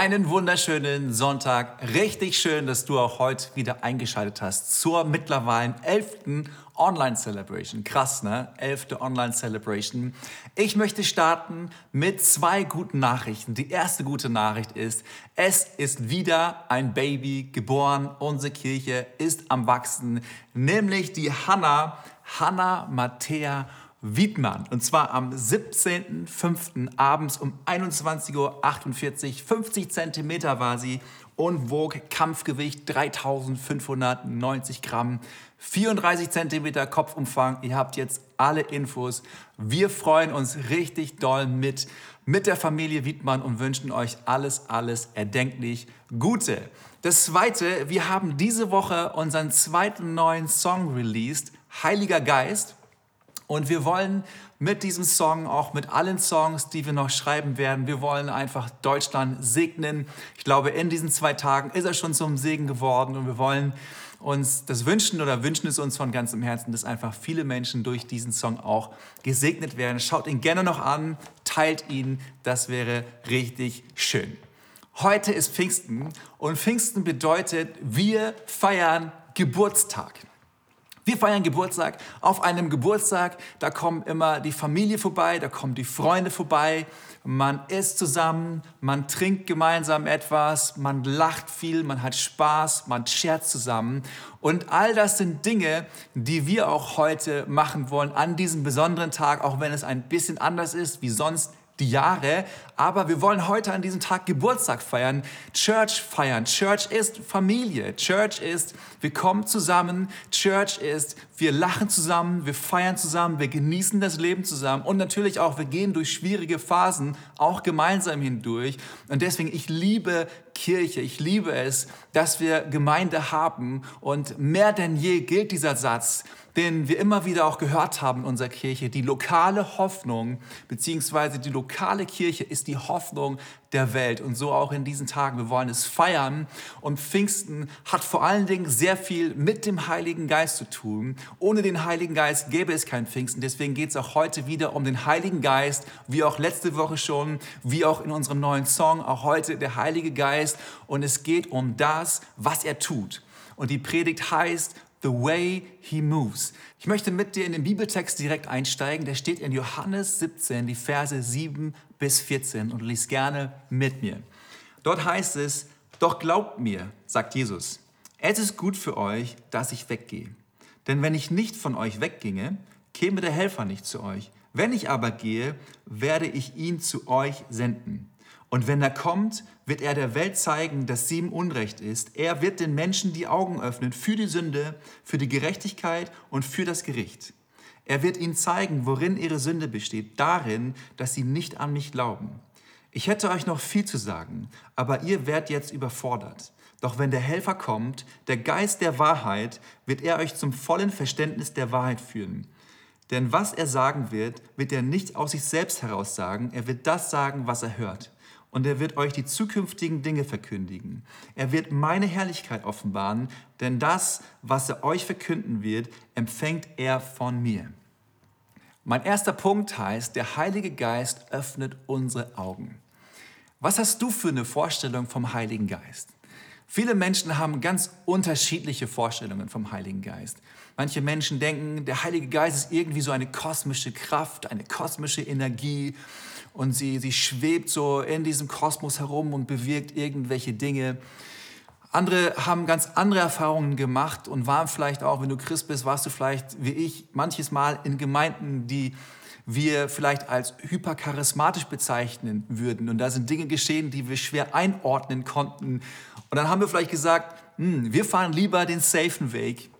Einen wunderschönen Sonntag. Richtig schön, dass du auch heute wieder eingeschaltet hast zur mittlerweile elften Online Celebration. Krass, ne? Elfte Online Celebration. Ich möchte starten mit zwei guten Nachrichten. Die erste gute Nachricht ist, es ist wieder ein Baby geboren. Unsere Kirche ist am Wachsen, nämlich die Hanna, Hanna Mattea Wiedmann. Und zwar am 17.05. abends um 21.48 Uhr. 50 Zentimeter war sie und wog Kampfgewicht 3590 Gramm. 34 Zentimeter Kopfumfang. Ihr habt jetzt alle Infos. Wir freuen uns richtig doll mit, mit der Familie Wiedmann und wünschen euch alles, alles erdenklich Gute. Das zweite, wir haben diese Woche unseren zweiten neuen Song released, Heiliger Geist. Und wir wollen mit diesem Song, auch mit allen Songs, die wir noch schreiben werden, wir wollen einfach Deutschland segnen. Ich glaube, in diesen zwei Tagen ist er schon zum Segen geworden und wir wollen uns das wünschen oder wünschen es uns von ganzem Herzen, dass einfach viele Menschen durch diesen Song auch gesegnet werden. Schaut ihn gerne noch an, teilt ihn, das wäre richtig schön. Heute ist Pfingsten und Pfingsten bedeutet, wir feiern Geburtstag. Wir feiern Geburtstag. Auf einem Geburtstag, da kommen immer die Familie vorbei, da kommen die Freunde vorbei. Man isst zusammen, man trinkt gemeinsam etwas, man lacht viel, man hat Spaß, man scherzt zusammen. Und all das sind Dinge, die wir auch heute machen wollen an diesem besonderen Tag, auch wenn es ein bisschen anders ist wie sonst die Jahre, aber wir wollen heute an diesem Tag Geburtstag feiern, Church feiern. Church ist Familie. Church ist, wir kommen zusammen. Church ist, wir lachen zusammen, wir feiern zusammen, wir genießen das Leben zusammen und natürlich auch, wir gehen durch schwierige Phasen auch gemeinsam hindurch. Und deswegen, ich liebe Kirche. Ich liebe es, dass wir Gemeinde haben und mehr denn je gilt dieser Satz, den wir immer wieder auch gehört haben in unserer Kirche. Die lokale Hoffnung beziehungsweise die lokale Kirche ist die Hoffnung der Welt und so auch in diesen Tagen. Wir wollen es feiern und Pfingsten hat vor allen Dingen sehr viel mit dem Heiligen Geist zu tun. Ohne den Heiligen Geist gäbe es kein Pfingsten. Deswegen geht es auch heute wieder um den Heiligen Geist, wie auch letzte Woche schon, wie auch in unserem neuen Song, auch heute der Heilige Geist. Und es geht um das, was er tut. Und die Predigt heißt The way he moves. Ich möchte mit dir in den Bibeltext direkt einsteigen. Der steht in Johannes 17, die Verse 7 bis 14 und lies gerne mit mir. Dort heißt es, doch glaubt mir, sagt Jesus, es ist gut für euch, dass ich weggehe. Denn wenn ich nicht von euch wegginge, käme der Helfer nicht zu euch. Wenn ich aber gehe, werde ich ihn zu euch senden. Und wenn er kommt, wird er der Welt zeigen, dass sie im Unrecht ist. Er wird den Menschen die Augen öffnen für die Sünde, für die Gerechtigkeit und für das Gericht. Er wird ihnen zeigen, worin ihre Sünde besteht, darin, dass sie nicht an mich glauben. Ich hätte euch noch viel zu sagen, aber ihr werdet jetzt überfordert. Doch wenn der Helfer kommt, der Geist der Wahrheit, wird er euch zum vollen Verständnis der Wahrheit führen. Denn was er sagen wird, wird er nicht aus sich selbst heraus sagen, er wird das sagen, was er hört und er wird euch die zukünftigen Dinge verkündigen. Er wird meine Herrlichkeit offenbaren, denn das, was er euch verkünden wird, empfängt er von mir. Mein erster Punkt heißt, der Heilige Geist öffnet unsere Augen. Was hast du für eine Vorstellung vom Heiligen Geist? Viele Menschen haben ganz unterschiedliche Vorstellungen vom Heiligen Geist. Manche Menschen denken, der Heilige Geist ist irgendwie so eine kosmische Kraft, eine kosmische Energie und sie, sie schwebt so in diesem Kosmos herum und bewirkt irgendwelche Dinge. Andere haben ganz andere Erfahrungen gemacht und waren vielleicht auch, wenn du Christ bist, warst du vielleicht wie ich manches Mal in Gemeinden, die wir vielleicht als hypercharismatisch bezeichnen würden. Und da sind Dinge geschehen, die wir schwer einordnen konnten. Und dann haben wir vielleicht gesagt, hm, wir fahren lieber den safen Weg.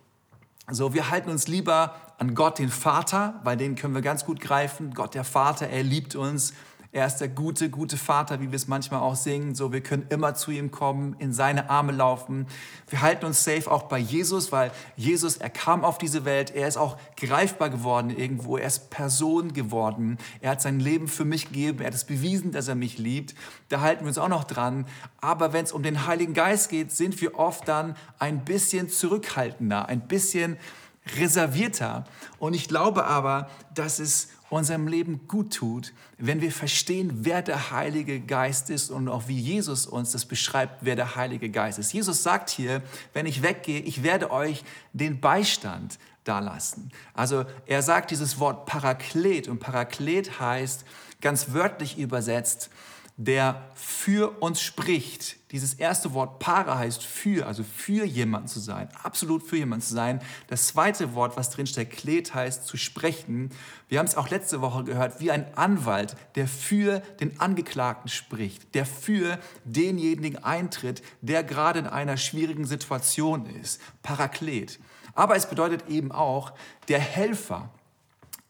Also wir halten uns lieber an Gott, den Vater, weil den können wir ganz gut greifen. Gott, der Vater, er liebt uns. Er ist der gute, gute Vater, wie wir es manchmal auch singen. So, wir können immer zu ihm kommen, in seine Arme laufen. Wir halten uns safe auch bei Jesus, weil Jesus, er kam auf diese Welt. Er ist auch greifbar geworden irgendwo. Er ist Person geworden. Er hat sein Leben für mich gegeben. Er hat es bewiesen, dass er mich liebt. Da halten wir uns auch noch dran. Aber wenn es um den Heiligen Geist geht, sind wir oft dann ein bisschen zurückhaltender, ein bisschen reservierter. Und ich glaube aber, dass es unserem Leben gut tut, wenn wir verstehen, wer der Heilige Geist ist und auch wie Jesus uns das beschreibt, wer der Heilige Geist ist. Jesus sagt hier, wenn ich weggehe, ich werde euch den Beistand dalassen. Also er sagt dieses Wort Paraklet und Paraklet heißt ganz wörtlich übersetzt, der für uns spricht. Dieses erste Wort para heißt für, also für jemanden zu sein, absolut für jemanden zu sein. Das zweite Wort, was drin steht, klet heißt zu sprechen. Wir haben es auch letzte Woche gehört, wie ein Anwalt, der für den Angeklagten spricht, der für denjenigen eintritt, der gerade in einer schwierigen Situation ist. Paraklet. Aber es bedeutet eben auch der Helfer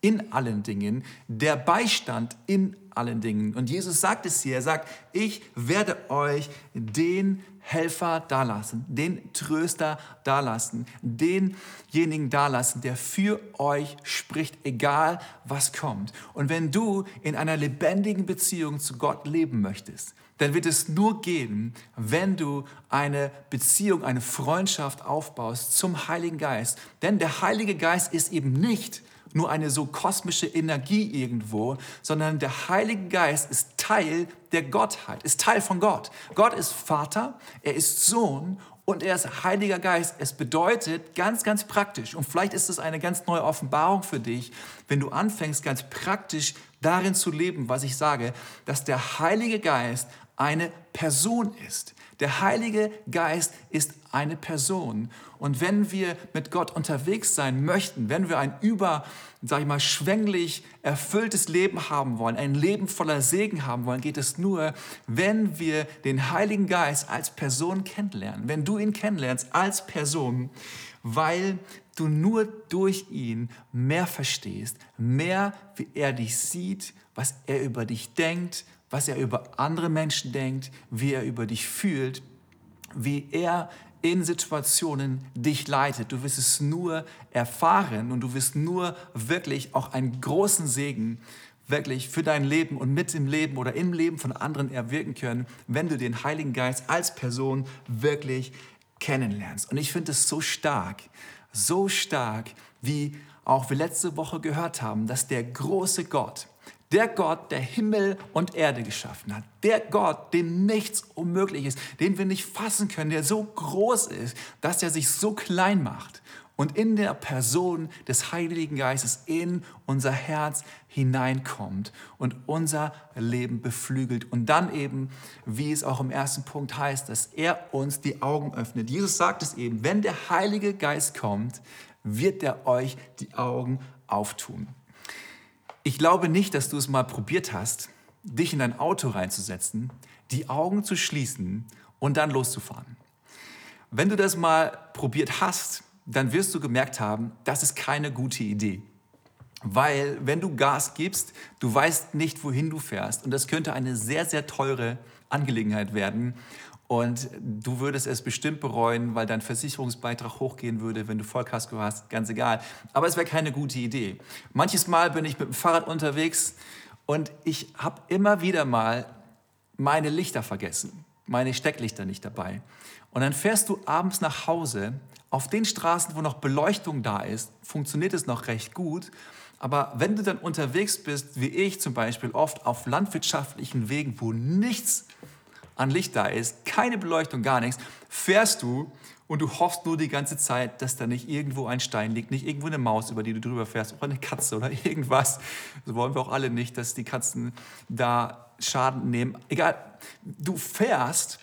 in allen Dingen, der Beistand in allen Dingen. Und Jesus sagt es hier, er sagt, ich werde euch den Helfer dalassen, den Tröster dalassen, denjenigen dalassen, der für euch spricht, egal was kommt. Und wenn du in einer lebendigen Beziehung zu Gott leben möchtest, dann wird es nur gehen, wenn du eine Beziehung, eine Freundschaft aufbaust zum Heiligen Geist. Denn der Heilige Geist ist eben nicht nur eine so kosmische Energie irgendwo, sondern der Heilige Geist ist Teil der Gottheit, ist Teil von Gott. Gott ist Vater, er ist Sohn und er ist Heiliger Geist. Es bedeutet ganz, ganz praktisch, und vielleicht ist es eine ganz neue Offenbarung für dich, wenn du anfängst, ganz praktisch darin zu leben, was ich sage, dass der Heilige Geist eine Person ist. Der Heilige Geist ist eine Person. Und wenn wir mit Gott unterwegs sein möchten, wenn wir ein über, sag ich mal, schwänglich erfülltes Leben haben wollen, ein Leben voller Segen haben wollen, geht es nur, wenn wir den Heiligen Geist als Person kennenlernen. Wenn du ihn kennenlernst als Person, weil du nur durch ihn mehr verstehst, mehr wie er dich sieht, was er über dich denkt, was er über andere Menschen denkt, wie er über dich fühlt, wie er in Situationen dich leitet. Du wirst es nur erfahren und du wirst nur wirklich auch einen großen Segen wirklich für dein Leben und mit dem Leben oder im Leben von anderen erwirken können, wenn du den Heiligen Geist als Person wirklich kennenlernst. Und ich finde es so stark, so stark, wie auch wir letzte Woche gehört haben, dass der große Gott, der Gott, der Himmel und Erde geschaffen hat. Der Gott, dem nichts unmöglich ist, den wir nicht fassen können, der so groß ist, dass er sich so klein macht und in der Person des Heiligen Geistes in unser Herz hineinkommt und unser Leben beflügelt. Und dann eben, wie es auch im ersten Punkt heißt, dass er uns die Augen öffnet. Jesus sagt es eben, wenn der Heilige Geist kommt, wird er euch die Augen auftun. Ich glaube nicht, dass du es mal probiert hast, dich in dein Auto reinzusetzen, die Augen zu schließen und dann loszufahren. Wenn du das mal probiert hast, dann wirst du gemerkt haben, das ist keine gute Idee. Weil wenn du Gas gibst, du weißt nicht, wohin du fährst. Und das könnte eine sehr, sehr teure Angelegenheit werden. Und du würdest es bestimmt bereuen, weil dein Versicherungsbeitrag hochgehen würde, wenn du Vollkasko hast, ganz egal. Aber es wäre keine gute Idee. Manches Mal bin ich mit dem Fahrrad unterwegs und ich habe immer wieder mal meine Lichter vergessen, meine Stecklichter nicht dabei. Und dann fährst du abends nach Hause. Auf den Straßen, wo noch Beleuchtung da ist, funktioniert es noch recht gut. Aber wenn du dann unterwegs bist, wie ich zum Beispiel, oft auf landwirtschaftlichen Wegen, wo nichts an Licht da ist, keine Beleuchtung, gar nichts, fährst du und du hoffst nur die ganze Zeit, dass da nicht irgendwo ein Stein liegt, nicht irgendwo eine Maus, über die du drüber fährst, oder eine Katze oder irgendwas. So wollen wir auch alle nicht, dass die Katzen da Schaden nehmen. Egal, du fährst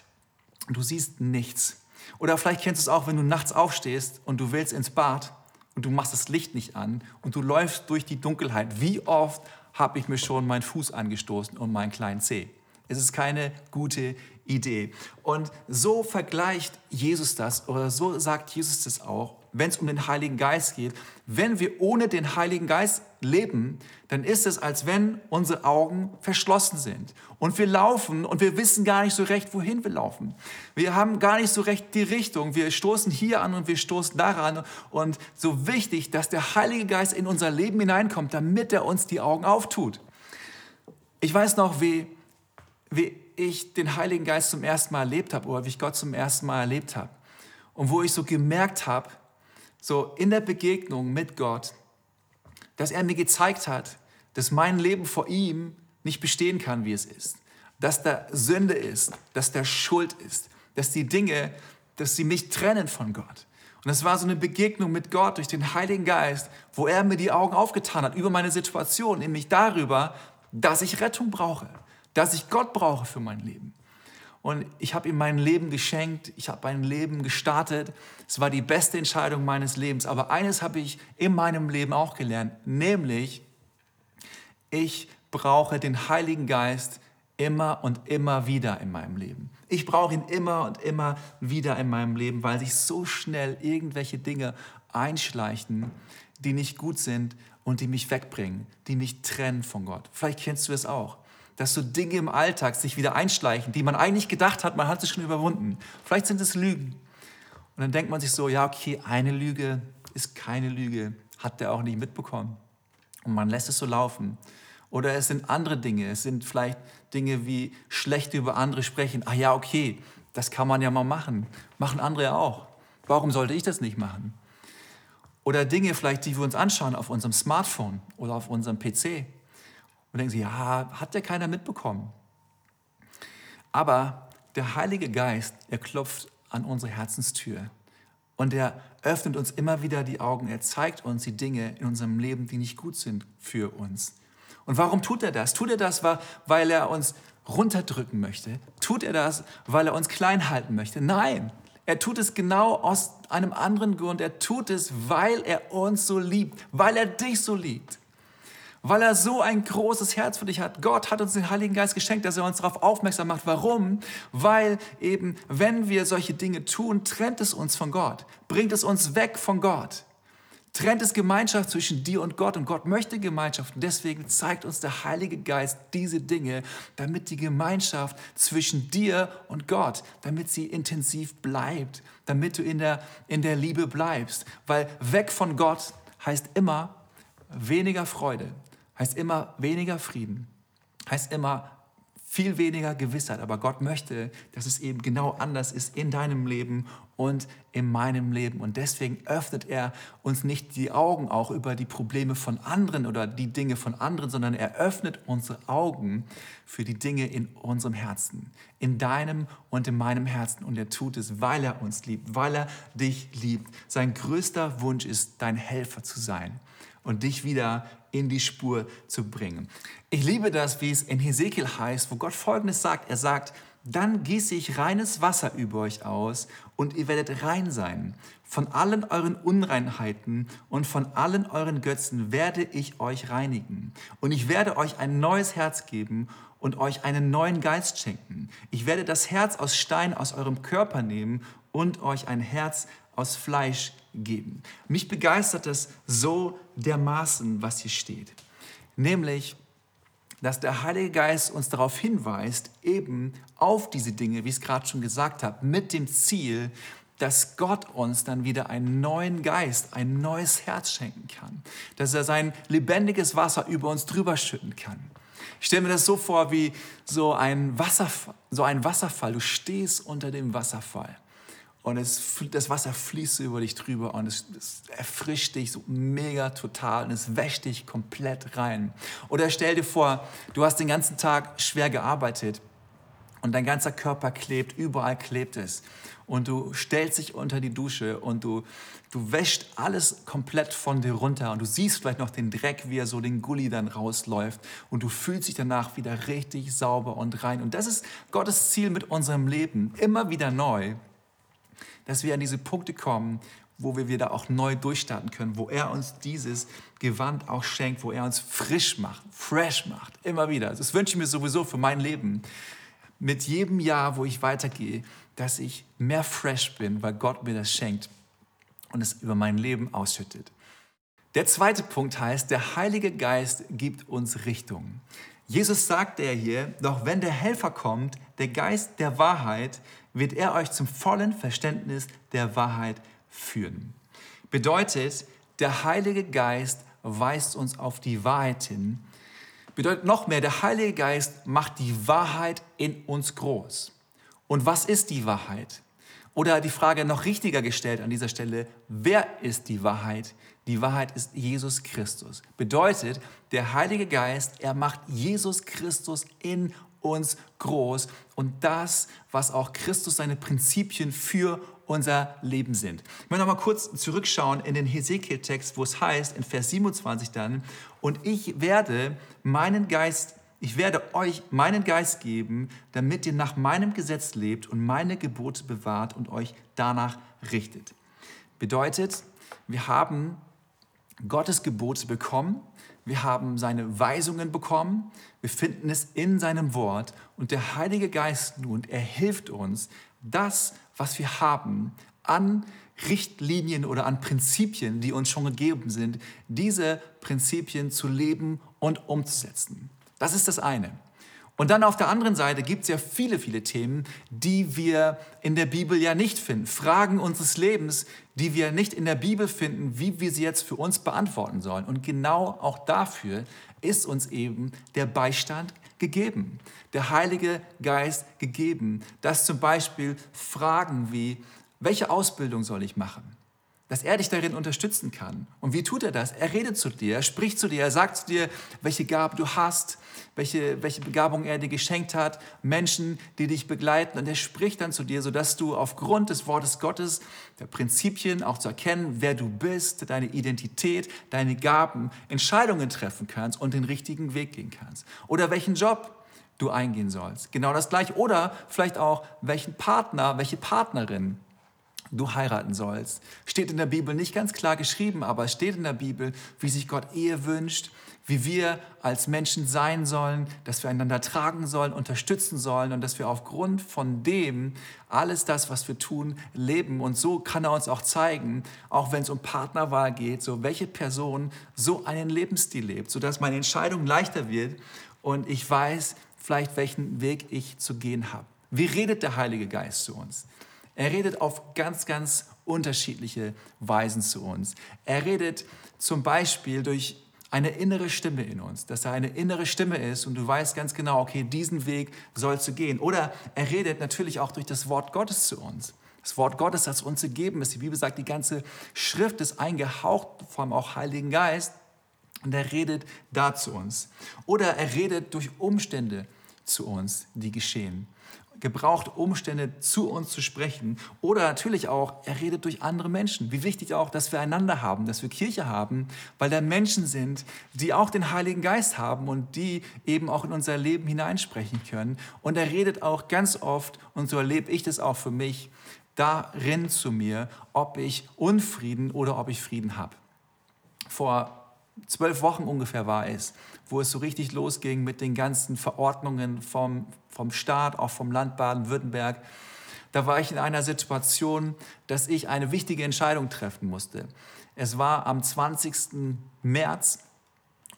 und du siehst nichts. Oder vielleicht kennst du es auch, wenn du nachts aufstehst und du willst ins Bad und du machst das Licht nicht an und du läufst durch die Dunkelheit. Wie oft habe ich mir schon meinen Fuß angestoßen und meinen kleinen Zeh? Es ist keine gute Idee. Und so vergleicht Jesus das oder so sagt Jesus das auch, wenn es um den Heiligen Geist geht. Wenn wir ohne den Heiligen Geist leben, dann ist es, als wenn unsere Augen verschlossen sind. Und wir laufen und wir wissen gar nicht so recht, wohin wir laufen. Wir haben gar nicht so recht die Richtung. Wir stoßen hier an und wir stoßen daran. Und so wichtig, dass der Heilige Geist in unser Leben hineinkommt, damit er uns die Augen auftut. Ich weiß noch, wie wie ich den Heiligen Geist zum ersten Mal erlebt habe oder wie ich Gott zum ersten Mal erlebt habe. Und wo ich so gemerkt habe, so in der Begegnung mit Gott, dass er mir gezeigt hat, dass mein Leben vor ihm nicht bestehen kann, wie es ist. Dass da Sünde ist, dass da Schuld ist, dass die Dinge, dass sie mich trennen von Gott. Und es war so eine Begegnung mit Gott durch den Heiligen Geist, wo er mir die Augen aufgetan hat über meine Situation, nämlich darüber, dass ich Rettung brauche, dass ich Gott brauche für mein Leben. Und ich habe ihm mein Leben geschenkt, ich habe mein Leben gestartet. Es war die beste Entscheidung meines Lebens. Aber eines habe ich in meinem Leben auch gelernt, nämlich ich brauche den Heiligen Geist immer und immer wieder in meinem Leben. Ich brauche ihn immer und immer wieder in meinem Leben, weil sich so schnell irgendwelche Dinge einschleichen, die nicht gut sind und die mich wegbringen, die mich trennen von Gott. Vielleicht kennst du es auch, dass so Dinge im Alltag sich wieder einschleichen, die man eigentlich gedacht hat, man hat sie schon überwunden. Vielleicht sind es Lügen. Und dann denkt man sich so, ja, okay, eine Lüge ist keine Lüge, hat der auch nicht mitbekommen. Und man lässt es so laufen. Oder es sind andere Dinge, es sind vielleicht Dinge wie schlecht über andere sprechen. Ach ja, okay, das kann man ja mal machen. Machen andere auch. Warum sollte ich das nicht machen? Oder Dinge vielleicht, die wir uns anschauen auf unserem Smartphone oder auf unserem PC. Und denken sie, ja, hat ja keiner mitbekommen. Aber der Heilige Geist, er klopft an unsere Herzenstür. Und er öffnet uns immer wieder die Augen. Er zeigt uns die Dinge in unserem Leben, die nicht gut sind für uns. Und warum tut er das? Tut er das, weil er uns runterdrücken möchte? Tut er das, weil er uns klein halten möchte? Nein, er tut es genau aus einem anderen Grund. Er tut es, weil er uns so liebt, weil er dich so liebt. Weil er so ein großes Herz für dich hat. Gott hat uns den Heiligen Geist geschenkt, dass er uns darauf aufmerksam macht. Warum? Weil eben, wenn wir solche Dinge tun, trennt es uns von Gott, bringt es uns weg von Gott trennt es Gemeinschaft zwischen dir und Gott und Gott möchte Gemeinschaft und deswegen zeigt uns der Heilige Geist diese Dinge, damit die Gemeinschaft zwischen dir und Gott, damit sie intensiv bleibt, damit du in der, in der Liebe bleibst, weil weg von Gott heißt immer weniger Freude, heißt immer weniger Frieden, heißt immer viel weniger Gewissheit. Aber Gott möchte, dass es eben genau anders ist in deinem Leben und in meinem Leben. Und deswegen öffnet er uns nicht die Augen auch über die Probleme von anderen oder die Dinge von anderen, sondern er öffnet unsere Augen für die Dinge in unserem Herzen, in deinem und in meinem Herzen. Und er tut es, weil er uns liebt, weil er dich liebt. Sein größter Wunsch ist, dein Helfer zu sein und dich wieder in die Spur zu bringen. Ich liebe das, wie es in Hesekiel heißt, wo Gott Folgendes sagt. Er sagt, dann gieße ich reines Wasser über euch aus und ihr werdet rein sein. Von allen euren Unreinheiten und von allen euren Götzen werde ich euch reinigen. Und ich werde euch ein neues Herz geben und euch einen neuen Geist schenken. Ich werde das Herz aus Stein aus eurem Körper nehmen und euch ein Herz aus Fleisch geben. Mich begeistert es so dermaßen, was hier steht. Nämlich, dass der Heilige Geist uns darauf hinweist, eben auf diese Dinge, wie ich es gerade schon gesagt habe, mit dem Ziel, dass Gott uns dann wieder einen neuen Geist, ein neues Herz schenken kann. Dass er sein lebendiges Wasser über uns drüber schütten kann. Ich stelle mir das so vor wie so ein Wasserfall. So ein Wasserfall. Du stehst unter dem Wasserfall und es, das Wasser fließt über dich drüber und es, es, erfrischt dich so mega total und es wäscht dich komplett rein. Oder stell dir vor, du hast den ganzen Tag schwer gearbeitet und dein ganzer Körper klebt, überall klebt es. Und du stellst dich unter die Dusche und du, du wäschst alles komplett von dir runter und du siehst vielleicht noch den Dreck, wie er so den Gully dann rausläuft und du fühlst dich danach wieder richtig sauber und rein. Und das ist Gottes Ziel mit unserem Leben, immer wieder neu dass wir an diese Punkte kommen, wo wir wieder auch neu durchstarten können, wo er uns dieses Gewand auch schenkt, wo er uns frisch macht, fresh macht, immer wieder. Das wünsche ich mir sowieso für mein Leben. Mit jedem Jahr, wo ich weitergehe, dass ich mehr fresh bin, weil Gott mir das schenkt und es über mein Leben ausschüttet. Der zweite Punkt heißt, der Heilige Geist gibt uns Richtung. Jesus sagt er hier, doch wenn der Helfer kommt, der Geist der Wahrheit, wird er euch zum vollen Verständnis der Wahrheit führen. Bedeutet, der Heilige Geist weist uns auf die Wahrheit hin. Bedeutet noch mehr, der Heilige Geist macht die Wahrheit in uns groß. Und was ist die Wahrheit? Oder die Frage noch richtiger gestellt an dieser Stelle, wer ist die Wahrheit? Die Wahrheit ist Jesus Christus. Bedeutet, der Heilige Geist, er macht Jesus Christus in uns groß und das, was auch Christus seine Prinzipien für unser Leben sind. Ich möchte noch mal kurz zurückschauen in den Hesekiel-Text, wo es heißt, in Vers 27 dann, und ich werde meinen Geist, ich werde euch meinen Geist geben, damit ihr nach meinem Gesetz lebt und meine Gebote bewahrt und euch danach richtet. Bedeutet, wir haben Gottes Gebote bekommen, wir haben seine Weisungen bekommen, wir finden es in seinem Wort und der Heilige Geist nun, er hilft uns, das, was wir haben, an Richtlinien oder an Prinzipien, die uns schon gegeben sind, diese Prinzipien zu leben und umzusetzen. Das ist das eine. Und dann auf der anderen Seite gibt es ja viele, viele Themen, die wir in der Bibel ja nicht finden. Fragen unseres Lebens, die wir nicht in der Bibel finden, wie wir sie jetzt für uns beantworten sollen. Und genau auch dafür ist uns eben der Beistand gegeben, der Heilige Geist gegeben, dass zum Beispiel Fragen wie, welche Ausbildung soll ich machen? Dass er dich darin unterstützen kann. Und wie tut er das? Er redet zu dir, er spricht zu dir, er sagt zu dir, welche Gaben du hast, welche, welche Begabung er dir geschenkt hat, Menschen, die dich begleiten. Und er spricht dann zu dir, sodass du aufgrund des Wortes Gottes, der Prinzipien auch zu erkennen, wer du bist, deine Identität, deine Gaben, Entscheidungen treffen kannst und den richtigen Weg gehen kannst. Oder welchen Job du eingehen sollst. Genau das gleiche. Oder vielleicht auch, welchen Partner, welche Partnerin du heiraten sollst. Steht in der Bibel nicht ganz klar geschrieben, aber es steht in der Bibel, wie sich Gott Ehe wünscht, wie wir als Menschen sein sollen, dass wir einander tragen sollen, unterstützen sollen und dass wir aufgrund von dem alles das, was wir tun, leben. Und so kann er uns auch zeigen, auch wenn es um Partnerwahl geht, so welche Person so einen Lebensstil lebt, sodass meine Entscheidung leichter wird und ich weiß vielleicht, welchen Weg ich zu gehen habe. Wie redet der Heilige Geist zu uns? Er redet auf ganz, ganz unterschiedliche Weisen zu uns. Er redet zum Beispiel durch eine innere Stimme in uns, dass er eine innere Stimme ist und du weißt ganz genau, okay, diesen Weg sollst du gehen. Oder er redet natürlich auch durch das Wort Gottes zu uns. Das Wort Gottes, das uns gegeben ist. Die Bibel sagt, die ganze Schrift ist eingehaucht vom auch Heiligen Geist und er redet da zu uns. Oder er redet durch Umstände zu uns, die geschehen gebraucht, Umstände zu uns zu sprechen. Oder natürlich auch, er redet durch andere Menschen. Wie wichtig auch, dass wir einander haben, dass wir Kirche haben, weil da Menschen sind, die auch den Heiligen Geist haben und die eben auch in unser Leben hineinsprechen können. Und er redet auch ganz oft, und so erlebe ich das auch für mich, darin zu mir, ob ich Unfrieden oder ob ich Frieden habe. Vor zwölf Wochen ungefähr war es, wo es so richtig losging mit den ganzen Verordnungen vom, vom Staat, auch vom Land Baden-Württemberg. Da war ich in einer Situation, dass ich eine wichtige Entscheidung treffen musste. Es war am 20. März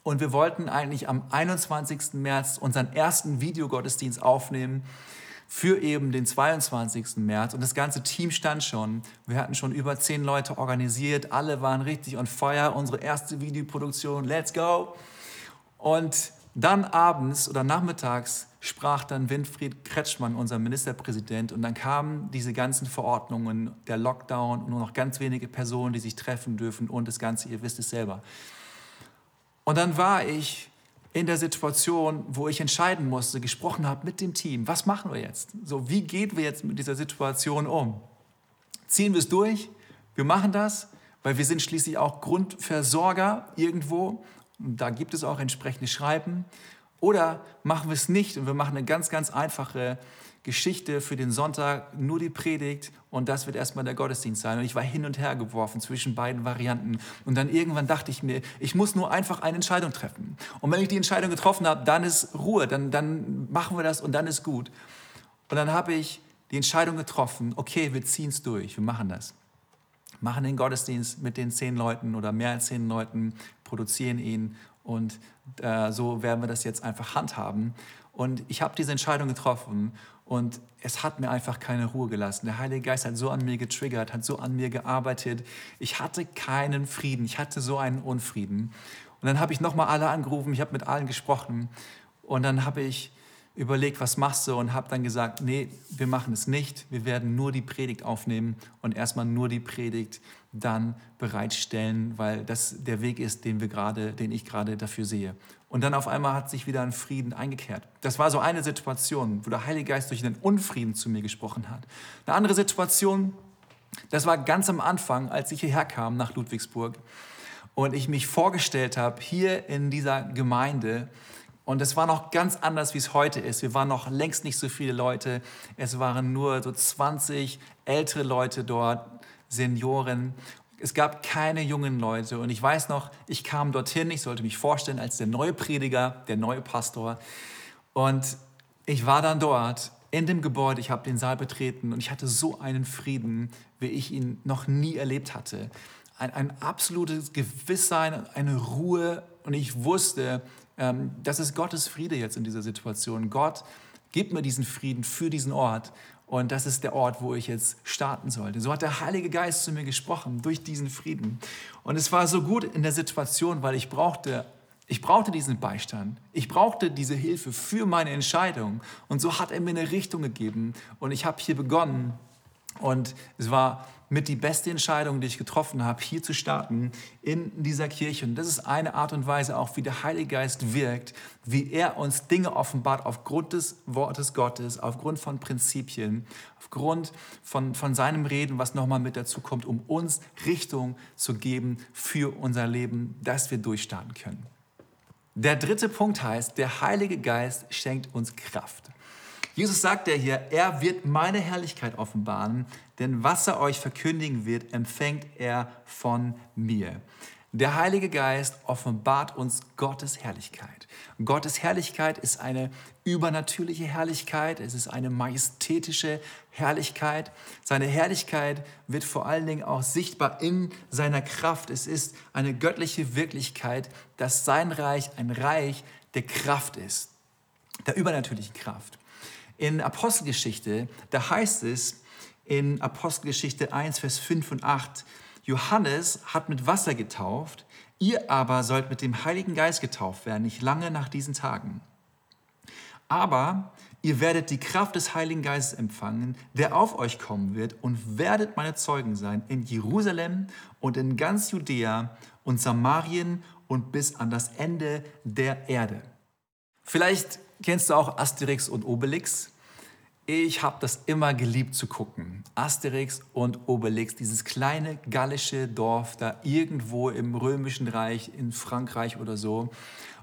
und wir wollten eigentlich am 21. März unseren ersten Videogottesdienst aufnehmen für eben den 22. März. Und das ganze Team stand schon. Wir hatten schon über zehn Leute organisiert. Alle waren richtig on fire. Unsere erste Videoproduktion. Let's go. Und dann abends oder nachmittags sprach dann Winfried Kretschmann, unser Ministerpräsident, und dann kamen diese ganzen Verordnungen, der Lockdown nur noch ganz wenige Personen, die sich treffen dürfen und das Ganze, ihr wisst es selber. Und dann war ich in der Situation, wo ich entscheiden musste, gesprochen habe mit dem Team, was machen wir jetzt? So, wie gehen wir jetzt mit dieser Situation um? Ziehen wir es durch? Wir machen das, weil wir sind schließlich auch Grundversorger irgendwo. Und da gibt es auch entsprechende Schreiben. Oder machen wir es nicht und wir machen eine ganz, ganz einfache Geschichte für den Sonntag, nur die Predigt und das wird erstmal der Gottesdienst sein. Und ich war hin und her geworfen zwischen beiden Varianten. Und dann irgendwann dachte ich mir, ich muss nur einfach eine Entscheidung treffen. Und wenn ich die Entscheidung getroffen habe, dann ist Ruhe, dann, dann machen wir das und dann ist gut. Und dann habe ich die Entscheidung getroffen, okay, wir ziehen es durch, wir machen das. Machen den Gottesdienst mit den zehn Leuten oder mehr als zehn Leuten, produzieren ihn und äh, so werden wir das jetzt einfach handhaben. Und ich habe diese Entscheidung getroffen und es hat mir einfach keine Ruhe gelassen. Der Heilige Geist hat so an mir getriggert, hat so an mir gearbeitet. Ich hatte keinen Frieden, ich hatte so einen Unfrieden. Und dann habe ich nochmal alle angerufen, ich habe mit allen gesprochen. Und dann habe ich überlegt, was machst du und habe dann gesagt, nee, wir machen es nicht. Wir werden nur die Predigt aufnehmen und erstmal nur die Predigt dann bereitstellen, weil das der Weg ist, den wir gerade, den ich gerade dafür sehe. Und dann auf einmal hat sich wieder ein Frieden eingekehrt. Das war so eine Situation, wo der Heilige Geist durch den Unfrieden zu mir gesprochen hat. Eine andere Situation, das war ganz am Anfang, als ich hierher kam nach Ludwigsburg und ich mich vorgestellt habe, hier in dieser Gemeinde, und es war noch ganz anders, wie es heute ist. Wir waren noch längst nicht so viele Leute. Es waren nur so 20 ältere Leute dort, Senioren. Es gab keine jungen Leute. Und ich weiß noch, ich kam dorthin, ich sollte mich vorstellen als der neue Prediger, der neue Pastor. Und ich war dann dort in dem Gebäude, ich habe den Saal betreten und ich hatte so einen Frieden, wie ich ihn noch nie erlebt hatte. Ein, ein absolutes Gewisssein, eine Ruhe. Und ich wusste, ähm, das ist Gottes Friede jetzt in dieser Situation. Gott gibt mir diesen Frieden für diesen Ort. Und das ist der Ort, wo ich jetzt starten sollte. So hat der Heilige Geist zu mir gesprochen, durch diesen Frieden. Und es war so gut in der Situation, weil ich brauchte, ich brauchte diesen Beistand. Ich brauchte diese Hilfe für meine Entscheidung. Und so hat er mir eine Richtung gegeben. Und ich habe hier begonnen. Und es war mit die beste Entscheidung, die ich getroffen habe, hier zu starten in dieser Kirche. Und das ist eine Art und Weise auch, wie der Heilige Geist wirkt, wie er uns Dinge offenbart aufgrund des Wortes Gottes, aufgrund von Prinzipien, aufgrund von, von seinem Reden, was nochmal mit dazu kommt, um uns Richtung zu geben für unser Leben, dass wir durchstarten können. Der dritte Punkt heißt, der Heilige Geist schenkt uns Kraft. Jesus sagt ja hier, er wird meine Herrlichkeit offenbaren, denn was er euch verkündigen wird, empfängt er von mir. Der Heilige Geist offenbart uns Gottes Herrlichkeit. Gottes Herrlichkeit ist eine übernatürliche Herrlichkeit, es ist eine majestätische Herrlichkeit. Seine Herrlichkeit wird vor allen Dingen auch sichtbar in seiner Kraft. Es ist eine göttliche Wirklichkeit, dass sein Reich ein Reich der Kraft ist, der übernatürlichen Kraft. In Apostelgeschichte, da heißt es in Apostelgeschichte 1, Vers 5 und 8, Johannes hat mit Wasser getauft, ihr aber sollt mit dem Heiligen Geist getauft werden, nicht lange nach diesen Tagen. Aber ihr werdet die Kraft des Heiligen Geistes empfangen, der auf euch kommen wird, und werdet meine Zeugen sein in Jerusalem und in ganz Judäa und Samarien und bis an das Ende der Erde. Vielleicht kennst du auch Asterix und Obelix. Ich habe das immer geliebt zu gucken. Asterix und Obelix, dieses kleine gallische Dorf da irgendwo im Römischen Reich, in Frankreich oder so.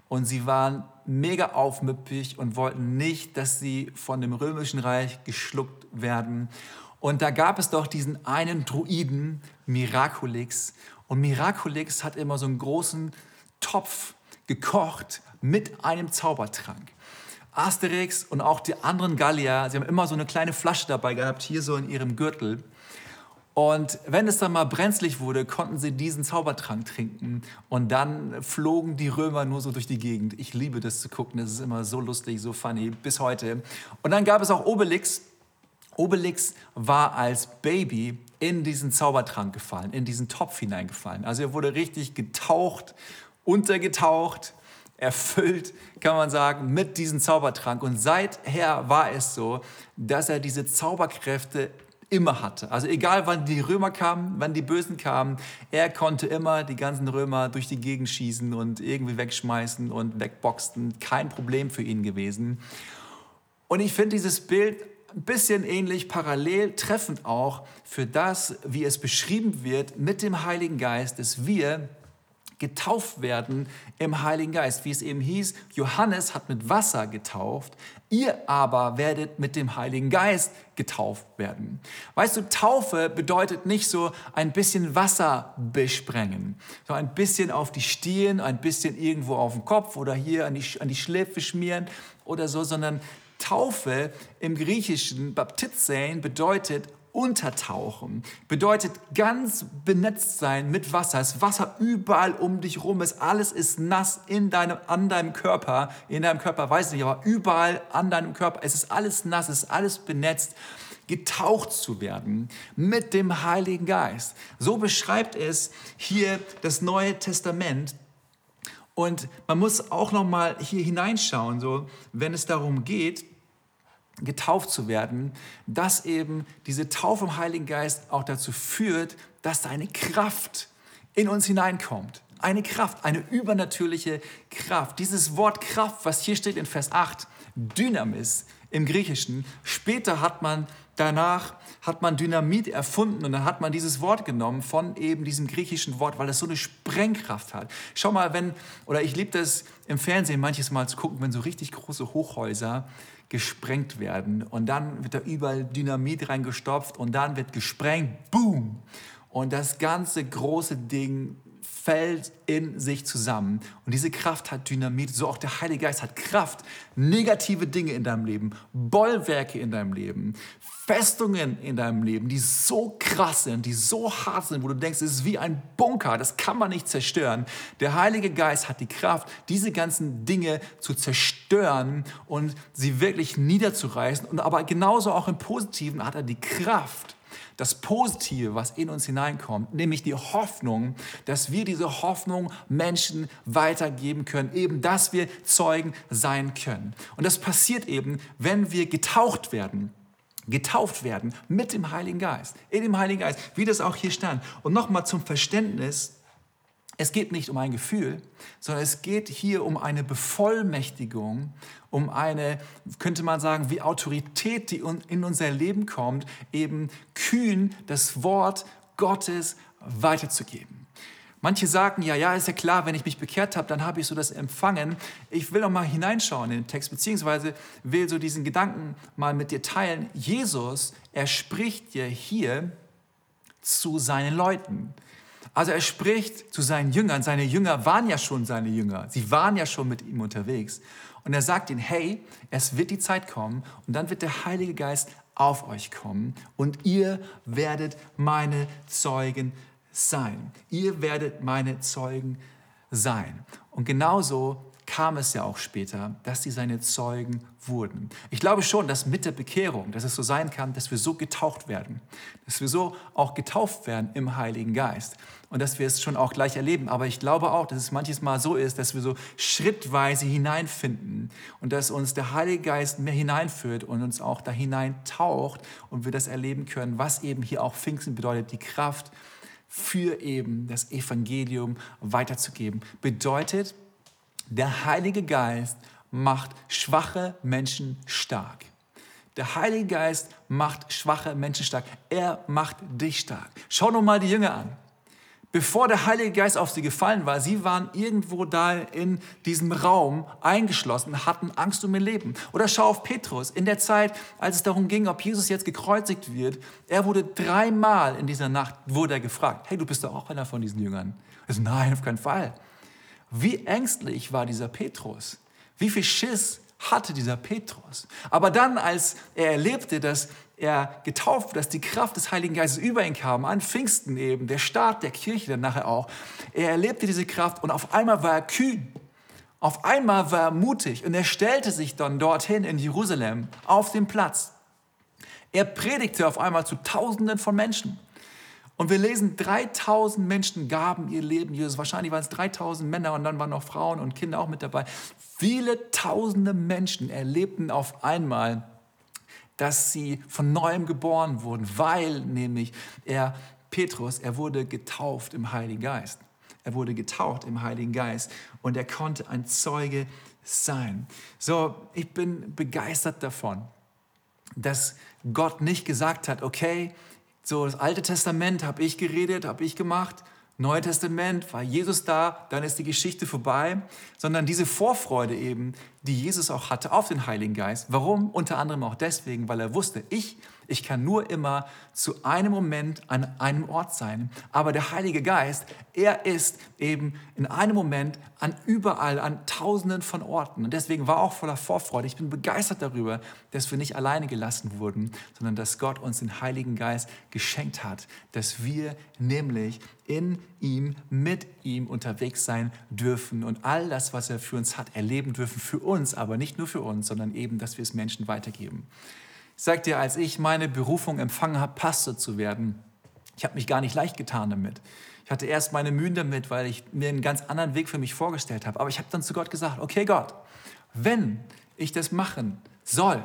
Und sie waren mega aufmüppig und wollten nicht, dass sie von dem Römischen Reich geschluckt werden. Und da gab es doch diesen einen Druiden, Miraculix. Und Miraculix hat immer so einen großen Topf gekocht mit einem Zaubertrank. Asterix und auch die anderen Gallier, sie haben immer so eine kleine Flasche dabei gehabt, hier so in ihrem Gürtel. Und wenn es dann mal brenzlig wurde, konnten sie diesen Zaubertrank trinken. Und dann flogen die Römer nur so durch die Gegend. Ich liebe das zu gucken. Das ist immer so lustig, so funny, bis heute. Und dann gab es auch Obelix. Obelix war als Baby in diesen Zaubertrank gefallen, in diesen Topf hineingefallen. Also er wurde richtig getaucht, untergetaucht erfüllt, kann man sagen, mit diesem Zaubertrank. Und seither war es so, dass er diese Zauberkräfte immer hatte. Also egal, wann die Römer kamen, wann die Bösen kamen, er konnte immer die ganzen Römer durch die Gegend schießen und irgendwie wegschmeißen und wegboxen. Kein Problem für ihn gewesen. Und ich finde dieses Bild ein bisschen ähnlich, parallel treffend auch für das, wie es beschrieben wird mit dem Heiligen Geist, dass wir getauft werden im Heiligen Geist. Wie es eben hieß, Johannes hat mit Wasser getauft, ihr aber werdet mit dem Heiligen Geist getauft werden. Weißt du, Taufe bedeutet nicht so ein bisschen Wasser besprengen, so ein bisschen auf die Stirn, ein bisschen irgendwo auf den Kopf oder hier an die, an die Schläfe schmieren oder so, sondern Taufe im Griechischen, Baptizein, bedeutet Untertauchen bedeutet ganz benetzt sein mit Wasser. Das Wasser überall um dich rum ist. Alles ist nass in deinem, an deinem Körper. In deinem Körper weiß ich nicht, aber überall an deinem Körper. Es ist alles nass, es ist alles benetzt. Getaucht zu werden mit dem Heiligen Geist. So beschreibt es hier das Neue Testament. Und man muss auch noch mal hier hineinschauen, so wenn es darum geht, getauft zu werden, dass eben diese Taufe im Heiligen Geist auch dazu führt, dass da eine Kraft in uns hineinkommt. Eine Kraft, eine übernatürliche Kraft. Dieses Wort Kraft, was hier steht in Vers 8, Dynamis im Griechischen. Später hat man danach hat man Dynamit erfunden und dann hat man dieses Wort genommen von eben diesem griechischen Wort, weil es so eine Sprengkraft hat. Schau mal, wenn, oder ich liebe das im Fernsehen manches Mal zu gucken, wenn so richtig große Hochhäuser gesprengt werden und dann wird da überall Dynamit reingestopft und dann wird gesprengt, boom. Und das ganze große Ding fällt in sich zusammen. Und diese Kraft hat Dynamit, so auch der Heilige Geist hat Kraft, negative Dinge in deinem Leben, Bollwerke in deinem Leben, Festungen in deinem Leben, die so krass sind, die so hart sind, wo du denkst, es ist wie ein Bunker, das kann man nicht zerstören. Der Heilige Geist hat die Kraft, diese ganzen Dinge zu zerstören und sie wirklich niederzureißen. Und aber genauso auch im Positiven hat er die Kraft, das Positive, was in uns hineinkommt, nämlich die Hoffnung, dass wir diese Hoffnung Menschen weitergeben können, eben dass wir Zeugen sein können. Und das passiert eben, wenn wir getaucht werden getauft werden mit dem Heiligen Geist, in dem Heiligen Geist, wie das auch hier stand. Und nochmal zum Verständnis, es geht nicht um ein Gefühl, sondern es geht hier um eine Bevollmächtigung, um eine, könnte man sagen, wie Autorität, die in unser Leben kommt, eben kühn das Wort Gottes weiterzugeben. Manche sagen, ja, ja, ist ja klar, wenn ich mich bekehrt habe, dann habe ich so das empfangen. Ich will auch mal hineinschauen in den Text, beziehungsweise will so diesen Gedanken mal mit dir teilen. Jesus, er spricht ja hier zu seinen Leuten. Also er spricht zu seinen Jüngern. Seine Jünger waren ja schon seine Jünger. Sie waren ja schon mit ihm unterwegs. Und er sagt ihnen, hey, es wird die Zeit kommen und dann wird der Heilige Geist auf euch kommen und ihr werdet meine Zeugen sein. Ihr werdet meine Zeugen sein. Und genauso kam es ja auch später, dass sie seine Zeugen wurden. Ich glaube schon, dass mit der Bekehrung, dass es so sein kann, dass wir so getaucht werden, dass wir so auch getauft werden im Heiligen Geist und dass wir es schon auch gleich erleben. Aber ich glaube auch, dass es manches Mal so ist, dass wir so schrittweise hineinfinden und dass uns der Heilige Geist mehr hineinführt und uns auch da hineintaucht und wir das erleben können, was eben hier auch Pfingsten bedeutet, die Kraft für eben das Evangelium weiterzugeben. Bedeutet, der Heilige Geist macht schwache Menschen stark. Der Heilige Geist macht schwache Menschen stark. Er macht dich stark. Schau doch mal die Jünger an bevor der Heilige Geist auf sie gefallen war, sie waren irgendwo da in diesem Raum eingeschlossen, hatten Angst um ihr Leben. Oder schau auf Petrus, in der Zeit, als es darum ging, ob Jesus jetzt gekreuzigt wird, er wurde dreimal in dieser Nacht, wurde er gefragt, hey, du bist doch auch einer von diesen Jüngern. Also, nein, auf keinen Fall. Wie ängstlich war dieser Petrus? Wie viel Schiss hatte dieser Petrus? Aber dann, als er erlebte, dass er getauft, dass die Kraft des Heiligen Geistes über ihn kam, an Pfingsten eben, der Start der Kirche dann nachher auch. Er erlebte diese Kraft und auf einmal war er kühn. Auf einmal war er mutig und er stellte sich dann dorthin in Jerusalem auf den Platz. Er predigte auf einmal zu Tausenden von Menschen. Und wir lesen, 3000 Menschen gaben ihr Leben Jesus. Wahrscheinlich waren es 3000 Männer und dann waren noch Frauen und Kinder auch mit dabei. Viele tausende Menschen erlebten auf einmal dass sie von neuem geboren wurden, weil nämlich er, Petrus, er wurde getauft im Heiligen Geist. Er wurde getaucht im Heiligen Geist und er konnte ein Zeuge sein. So, ich bin begeistert davon, dass Gott nicht gesagt hat, okay, so das Alte Testament habe ich geredet, habe ich gemacht, Neue Testament, war Jesus da, dann ist die Geschichte vorbei, sondern diese Vorfreude eben, die Jesus auch hatte auf den Heiligen Geist. Warum? Unter anderem auch deswegen, weil er wusste, ich ich kann nur immer zu einem Moment an einem Ort sein. Aber der Heilige Geist, er ist eben in einem Moment an überall, an tausenden von Orten. Und deswegen war auch voller Vorfreude. Ich bin begeistert darüber, dass wir nicht alleine gelassen wurden, sondern dass Gott uns den Heiligen Geist geschenkt hat. Dass wir nämlich in ihm, mit ihm unterwegs sein dürfen und all das, was er für uns hat, erleben dürfen. Für uns, aber nicht nur für uns, sondern eben, dass wir es Menschen weitergeben. Ich sag dir, als ich meine Berufung empfangen habe, Pastor zu werden, Ich habe mich gar nicht leicht getan damit. Ich hatte erst meine Mühen damit, weil ich mir einen ganz anderen Weg für mich vorgestellt habe. Aber ich habe dann zu Gott gesagt, okay Gott, wenn ich das machen soll,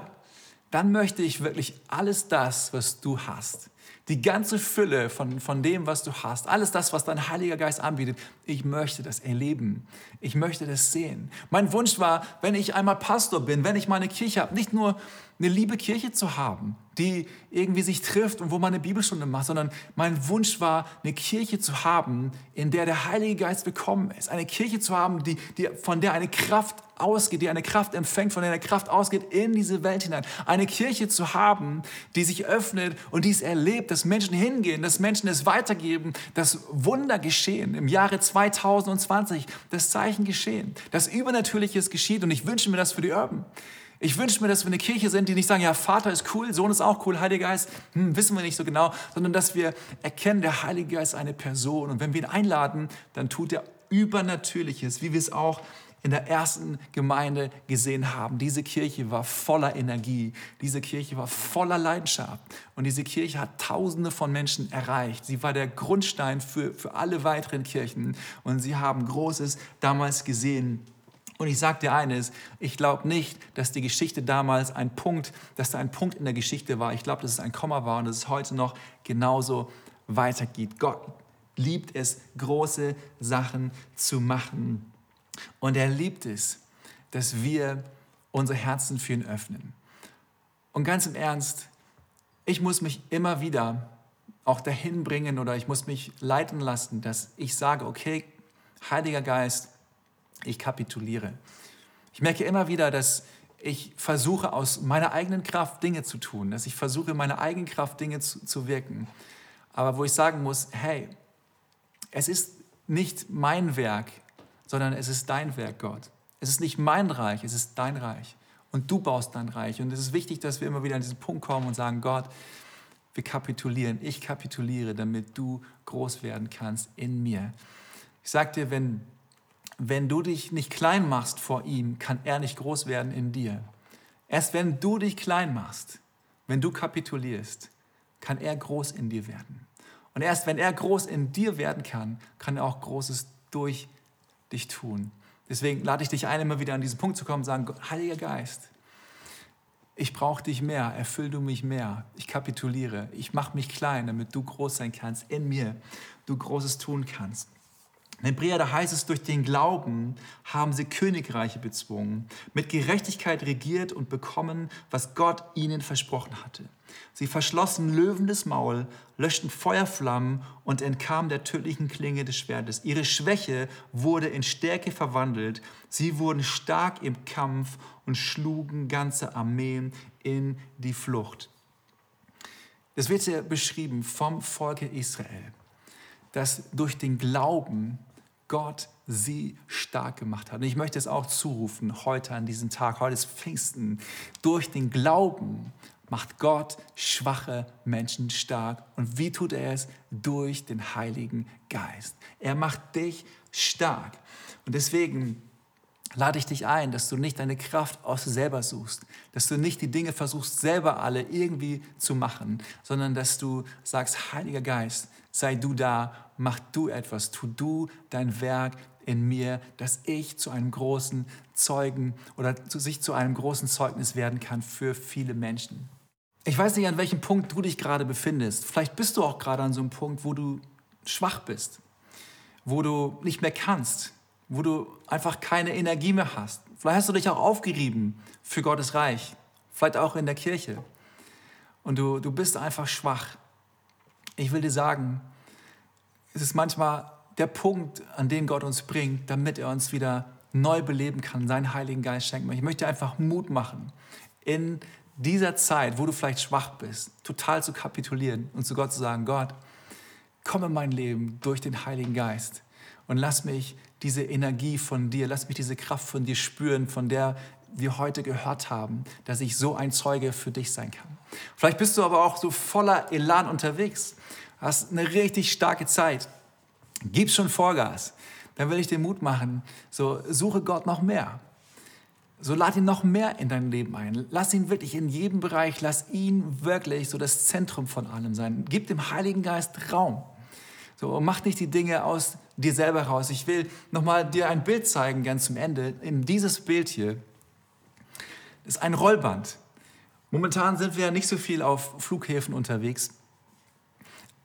dann möchte ich wirklich alles das, was du hast, die ganze Fülle von, von dem, was du hast, alles das, was dein Heiliger Geist anbietet, ich möchte das erleben. Ich möchte das sehen. Mein Wunsch war, wenn ich einmal Pastor bin, wenn ich meine Kirche habe, nicht nur eine liebe Kirche zu haben, die irgendwie sich trifft und wo man eine Bibelstunde macht, sondern mein Wunsch war, eine Kirche zu haben, in der der Heilige Geist willkommen ist. Eine Kirche zu haben, die, die, von der eine Kraft ausgeht, die eine Kraft empfängt, von der eine Kraft ausgeht in diese Welt hinein. Eine Kirche zu haben, die sich öffnet und die es erlebt, dass Menschen hingehen, dass Menschen es weitergeben, dass Wunder geschehen. Im Jahre 2020 das Zeichen geschehen, dass Übernatürliches geschieht und ich wünsche mir das für die Urban. Ich wünsche mir, dass wir eine Kirche sind, die nicht sagen, ja, Vater ist cool, Sohn ist auch cool, Heiliger Geist, hm, wissen wir nicht so genau, sondern dass wir erkennen, der Heilige Geist ist eine Person. Und wenn wir ihn einladen, dann tut er Übernatürliches, wie wir es auch in der ersten Gemeinde gesehen haben. Diese Kirche war voller Energie, diese Kirche war voller Leidenschaft und diese Kirche hat Tausende von Menschen erreicht. Sie war der Grundstein für, für alle weiteren Kirchen und sie haben Großes damals gesehen. Und ich sage dir eines, ich glaube nicht, dass die Geschichte damals ein Punkt, dass da ein Punkt in der Geschichte war. Ich glaube, dass es ein Komma war und dass es heute noch genauso weitergeht. Gott liebt es, große Sachen zu machen. Und er liebt es, dass wir unsere Herzen für ihn öffnen. Und ganz im Ernst, ich muss mich immer wieder auch dahin bringen oder ich muss mich leiten lassen, dass ich sage, okay, Heiliger Geist, ich kapituliere. Ich merke immer wieder, dass ich versuche aus meiner eigenen Kraft Dinge zu tun, dass ich versuche, meine eigenen Kraft Dinge zu, zu wirken. Aber wo ich sagen muss, hey, es ist nicht mein Werk, sondern es ist dein Werk, Gott. Es ist nicht mein Reich, es ist dein Reich. Und du baust dein Reich. Und es ist wichtig, dass wir immer wieder an diesen Punkt kommen und sagen, Gott, wir kapitulieren. Ich kapituliere, damit du groß werden kannst in mir. Ich sage dir, wenn wenn du dich nicht klein machst vor ihm, kann er nicht groß werden in dir. Erst wenn du dich klein machst, wenn du kapitulierst, kann er groß in dir werden. Und erst wenn er groß in dir werden kann, kann er auch Großes durch dich tun. Deswegen lade ich dich ein, immer wieder an diesen Punkt zu kommen und sagen, Heiliger Geist, ich brauche dich mehr, erfüll du mich mehr, ich kapituliere, ich mache mich klein, damit du groß sein kannst in mir, du Großes tun kannst. In Hebräer, da heißt es, durch den Glauben haben sie Königreiche bezwungen, mit Gerechtigkeit regiert und bekommen, was Gott ihnen versprochen hatte. Sie verschlossen Löwen des Maul, löschten Feuerflammen und entkamen der tödlichen Klinge des Schwertes. Ihre Schwäche wurde in Stärke verwandelt. Sie wurden stark im Kampf und schlugen ganze Armeen in die Flucht. Das wird hier beschrieben vom Volke Israel, dass durch den Glauben Gott sie stark gemacht hat. Und ich möchte es auch zurufen, heute an diesem Tag, heute ist Pfingsten, durch den Glauben macht Gott schwache Menschen stark. Und wie tut er es? Durch den Heiligen Geist. Er macht dich stark. Und deswegen lade ich dich ein, dass du nicht deine Kraft aus dir selber suchst, dass du nicht die Dinge versuchst, selber alle irgendwie zu machen, sondern dass du sagst, Heiliger Geist, sei du da, mach du etwas, tu du dein Werk in mir, dass ich zu einem großen Zeugen oder zu sich zu einem großen Zeugnis werden kann für viele Menschen. Ich weiß nicht, an welchem Punkt du dich gerade befindest. Vielleicht bist du auch gerade an so einem Punkt, wo du schwach bist, wo du nicht mehr kannst, wo du einfach keine Energie mehr hast. Vielleicht hast du dich auch aufgerieben für Gottes Reich, vielleicht auch in der Kirche. Und du, du bist einfach schwach. Ich will dir sagen, es ist manchmal der Punkt, an den Gott uns bringt, damit er uns wieder neu beleben kann, seinen Heiligen Geist schenken. Ich möchte einfach Mut machen, in dieser Zeit, wo du vielleicht schwach bist, total zu kapitulieren und zu Gott zu sagen, Gott, komm in mein Leben durch den Heiligen Geist und lass mich diese Energie von dir, lass mich diese Kraft von dir spüren, von der wir heute gehört haben, dass ich so ein Zeuge für dich sein kann. Vielleicht bist du aber auch so voller Elan unterwegs hast eine richtig starke Zeit, gib schon Vollgas, dann will ich dir Mut machen, so suche Gott noch mehr. so lad ihn noch mehr in dein Leben ein. Lass ihn wirklich in jedem Bereich, lass ihn wirklich so das Zentrum von allem sein. Gib dem Heiligen Geist Raum. So, mach nicht die Dinge aus dir selber raus. Ich will nochmal dir ein Bild zeigen, ganz zum Ende. In dieses Bild hier ist ein Rollband. Momentan sind wir ja nicht so viel auf Flughäfen unterwegs,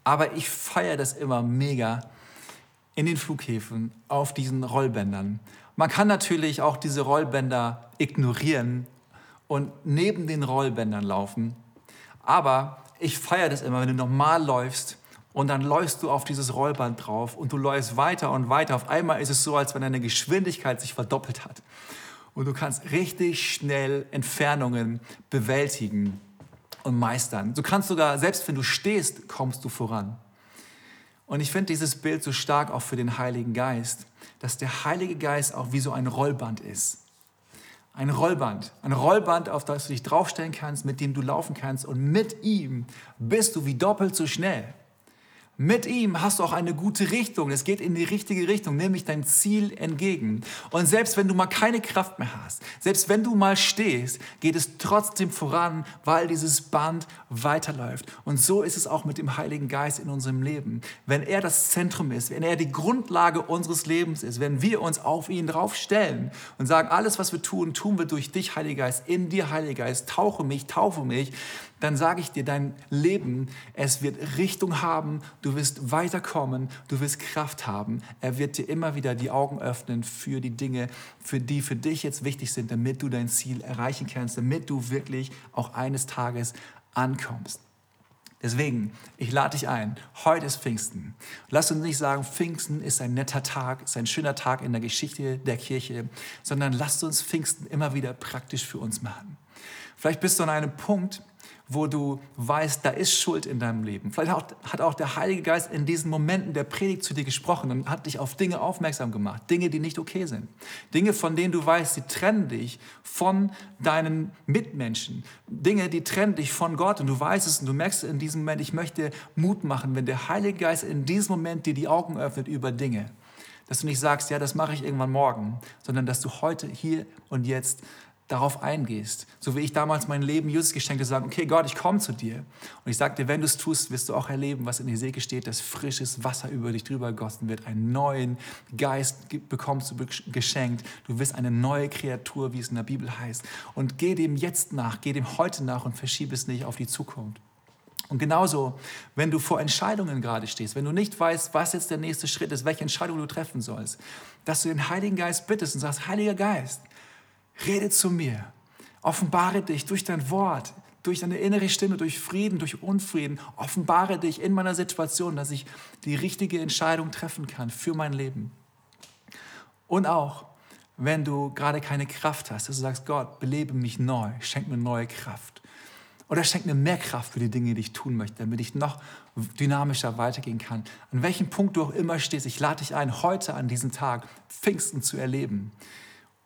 aber ich feiere das immer mega in den Flughäfen auf diesen Rollbändern. Man kann natürlich auch diese Rollbänder ignorieren und neben den Rollbändern laufen, aber ich feiere das immer, wenn du normal läufst und dann läufst du auf dieses Rollband drauf und du läufst weiter und weiter. Auf einmal ist es so, als wenn deine Geschwindigkeit sich verdoppelt hat. Und du kannst richtig schnell Entfernungen bewältigen und meistern. Du kannst sogar, selbst wenn du stehst, kommst du voran. Und ich finde dieses Bild so stark auch für den Heiligen Geist, dass der Heilige Geist auch wie so ein Rollband ist. Ein Rollband, ein Rollband, auf das du dich draufstellen kannst, mit dem du laufen kannst und mit ihm bist du wie doppelt so schnell. Mit ihm hast du auch eine gute Richtung. Es geht in die richtige Richtung, nämlich dein Ziel entgegen. Und selbst wenn du mal keine Kraft mehr hast, selbst wenn du mal stehst, geht es trotzdem voran, weil dieses Band weiterläuft. Und so ist es auch mit dem Heiligen Geist in unserem Leben. Wenn er das Zentrum ist, wenn er die Grundlage unseres Lebens ist, wenn wir uns auf ihn draufstellen und sagen, alles, was wir tun, tun wir durch dich, Heiliger Geist, in dir, Heiliger Geist, tauche mich, taufe mich, dann sage ich dir, dein Leben, es wird Richtung haben, du wirst weiterkommen, du wirst Kraft haben. Er wird dir immer wieder die Augen öffnen für die Dinge, für die für dich jetzt wichtig sind, damit du dein Ziel erreichen kannst, damit du wirklich auch eines Tages ankommst. Deswegen, ich lade dich ein. Heute ist Pfingsten. Lass uns nicht sagen, Pfingsten ist ein netter Tag, ist ein schöner Tag in der Geschichte der Kirche, sondern lasst uns Pfingsten immer wieder praktisch für uns machen. Vielleicht bist du an einem Punkt, wo du weißt, da ist Schuld in deinem Leben. Vielleicht hat auch der Heilige Geist in diesen Momenten der Predigt zu dir gesprochen und hat dich auf Dinge aufmerksam gemacht. Dinge, die nicht okay sind. Dinge, von denen du weißt, sie trennen dich von deinen Mitmenschen. Dinge, die trennen dich von Gott und du weißt es und du merkst in diesem Moment, ich möchte Mut machen, wenn der Heilige Geist in diesem Moment dir die Augen öffnet über Dinge. Dass du nicht sagst, ja, das mache ich irgendwann morgen, sondern dass du heute, hier und jetzt darauf eingehst. So wie ich damals mein Leben Jesus geschenkt habe, sagen, okay Gott, ich komme zu dir. Und ich sage dir, wenn du es tust, wirst du auch erleben, was in Hesekiel steht, dass frisches Wasser über dich drüber gossen wird. Einen neuen Geist bekommst du geschenkt. Du wirst eine neue Kreatur, wie es in der Bibel heißt. Und geh dem jetzt nach, geh dem heute nach und verschiebe es nicht auf die Zukunft. Und genauso, wenn du vor Entscheidungen gerade stehst, wenn du nicht weißt, was jetzt der nächste Schritt ist, welche Entscheidung du treffen sollst, dass du den Heiligen Geist bittest und sagst, Heiliger Geist, Rede zu mir. Offenbare dich durch dein Wort, durch deine innere Stimme, durch Frieden, durch Unfrieden. Offenbare dich in meiner Situation, dass ich die richtige Entscheidung treffen kann für mein Leben. Und auch, wenn du gerade keine Kraft hast, dass du sagst, Gott, belebe mich neu, schenk mir neue Kraft. Oder schenk mir mehr Kraft für die Dinge, die ich tun möchte, damit ich noch dynamischer weitergehen kann. An welchem Punkt du auch immer stehst, ich lade dich ein, heute an diesem Tag Pfingsten zu erleben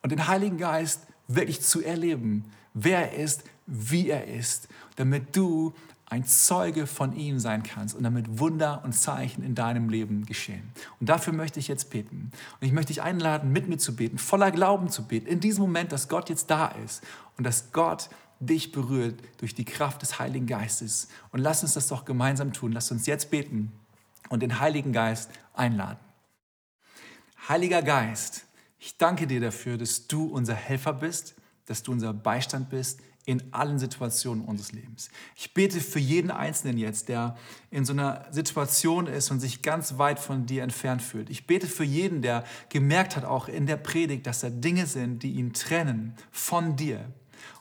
und den Heiligen Geist wirklich zu erleben, wer er ist, wie er ist, damit du ein Zeuge von ihm sein kannst und damit Wunder und Zeichen in deinem Leben geschehen. Und dafür möchte ich jetzt beten. Und ich möchte dich einladen, mit mir zu beten, voller Glauben zu beten, in diesem Moment, dass Gott jetzt da ist und dass Gott dich berührt durch die Kraft des Heiligen Geistes. Und lass uns das doch gemeinsam tun. Lass uns jetzt beten und den Heiligen Geist einladen. Heiliger Geist, ich danke dir dafür, dass du unser Helfer bist, dass du unser Beistand bist in allen Situationen unseres Lebens. Ich bete für jeden Einzelnen jetzt, der in so einer Situation ist und sich ganz weit von dir entfernt fühlt. Ich bete für jeden, der gemerkt hat, auch in der Predigt, dass da Dinge sind, die ihn trennen von dir.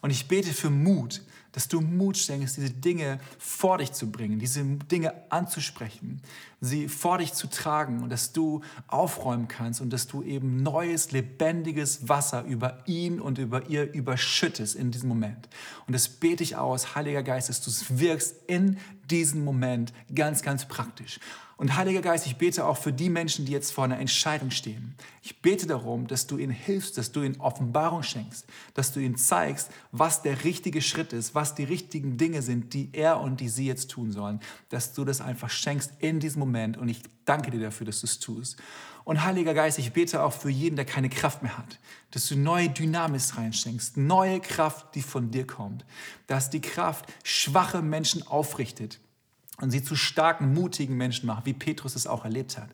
Und ich bete für Mut, dass du Mut schenkst, diese Dinge vor dich zu bringen, diese Dinge anzusprechen, sie vor dich zu tragen und dass du aufräumen kannst und dass du eben neues, lebendiges Wasser über ihn und über ihr überschüttest in diesem Moment. Und das bete ich aus, Heiliger Geist, dass du es wirkst in diesem Moment ganz, ganz praktisch. Und Heiliger Geist, ich bete auch für die Menschen, die jetzt vor einer Entscheidung stehen. Ich bete darum, dass du ihnen hilfst, dass du ihnen Offenbarung schenkst, dass du ihnen zeigst, was der richtige Schritt ist, was die richtigen Dinge sind, die er und die sie jetzt tun sollen. Dass du das einfach schenkst in diesem Moment und ich danke dir dafür, dass du es tust. Und Heiliger Geist, ich bete auch für jeden, der keine Kraft mehr hat, dass du neue Dynamis reinschenkst, neue Kraft, die von dir kommt, dass die Kraft schwache Menschen aufrichtet und sie zu starken, mutigen Menschen macht, wie Petrus es auch erlebt hat.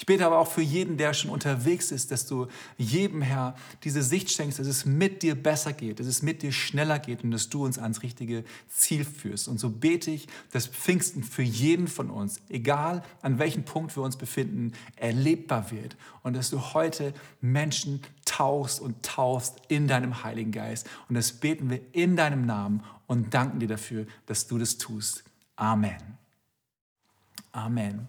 Ich bete aber auch für jeden, der schon unterwegs ist, dass du jedem, Herr, diese Sicht schenkst, dass es mit dir besser geht, dass es mit dir schneller geht und dass du uns ans richtige Ziel führst. Und so bete ich, dass Pfingsten für jeden von uns, egal an welchem Punkt wir uns befinden, erlebbar wird und dass du heute Menschen tauchst und taufst in deinem Heiligen Geist. Und das beten wir in deinem Namen und danken dir dafür, dass du das tust. Amen. Amen.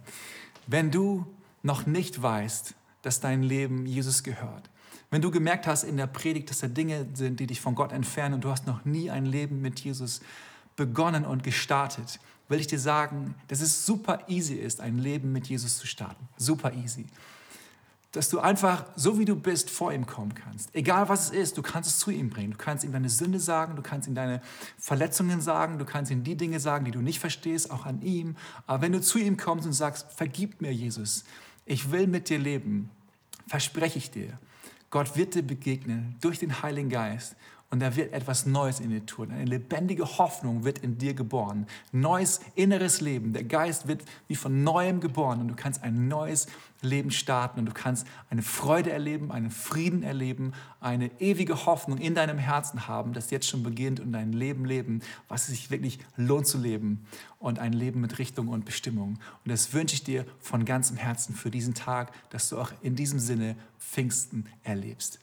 Wenn du noch nicht weißt, dass dein Leben Jesus gehört, wenn du gemerkt hast in der Predigt, dass da Dinge sind, die dich von Gott entfernen und du hast noch nie ein Leben mit Jesus begonnen und gestartet, will ich dir sagen, dass es super easy ist, ein Leben mit Jesus zu starten. Super easy dass du einfach so wie du bist vor ihm kommen kannst. Egal was es ist, du kannst es zu ihm bringen. Du kannst ihm deine Sünde sagen, du kannst ihm deine Verletzungen sagen, du kannst ihm die Dinge sagen, die du nicht verstehst, auch an ihm. Aber wenn du zu ihm kommst und sagst, vergib mir Jesus, ich will mit dir leben, verspreche ich dir, Gott wird dir begegnen durch den Heiligen Geist und er wird etwas Neues in dir tun. Eine lebendige Hoffnung wird in dir geboren. Neues inneres Leben. Der Geist wird wie von neuem geboren und du kannst ein neues Leben starten und du kannst eine Freude erleben, einen Frieden erleben, eine ewige Hoffnung in deinem Herzen haben, das jetzt schon beginnt und dein Leben leben, was es sich wirklich lohnt zu leben und ein Leben mit Richtung und Bestimmung. Und das wünsche ich dir von ganzem Herzen für diesen Tag, dass du auch in diesem Sinne Pfingsten erlebst.